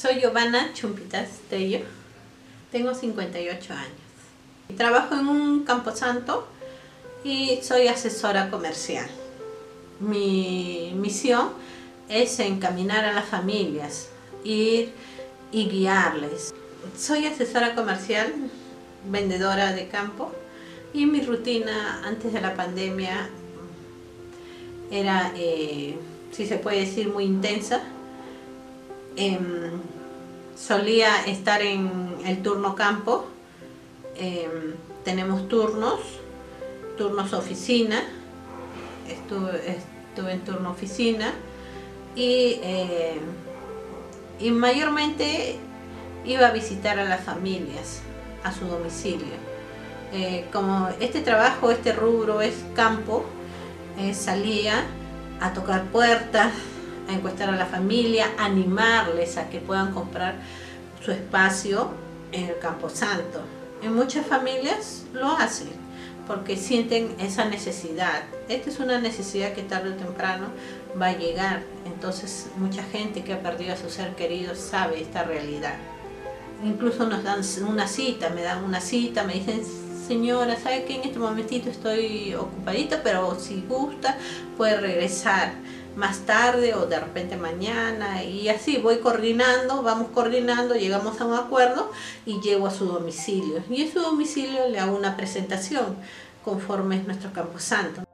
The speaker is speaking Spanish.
Soy Giovanna Chumpitas Tello, tengo 58 años. Trabajo en un camposanto y soy asesora comercial. Mi misión es encaminar a las familias, ir y guiarles. Soy asesora comercial, vendedora de campo y mi rutina antes de la pandemia era, eh, si se puede decir, muy intensa. Em, solía estar en el turno campo, em, tenemos turnos, turnos oficina, estuve, en turno oficina. Y, em, y mayormente iba a visitar a las familias a su domicilio. Eh, como este trabajo, este rubro es campo, eh, salía a tocar puertas, a encuestar a la familia, animarles a que puedan comprar su espacio en el Camposanto. En muchas familias lo hacen porque sienten esa necesidad. Esta es una necesidad que tarde o temprano va a llegar. Entonces mucha gente que ha perdido a su ser querido sabe esta realidad. Incluso nos dan una cita, me dan una cita, me dicen señora, sabe que en este momentito estoy ocupadita, pero si gusta puede regresar más tarde o de repente mañana y así voy coordinando, vamos coordinando, llegamos a un acuerdo y llego a su domicilio. Y en su domicilio le hago una presentación conforme es nuestro Camposanto.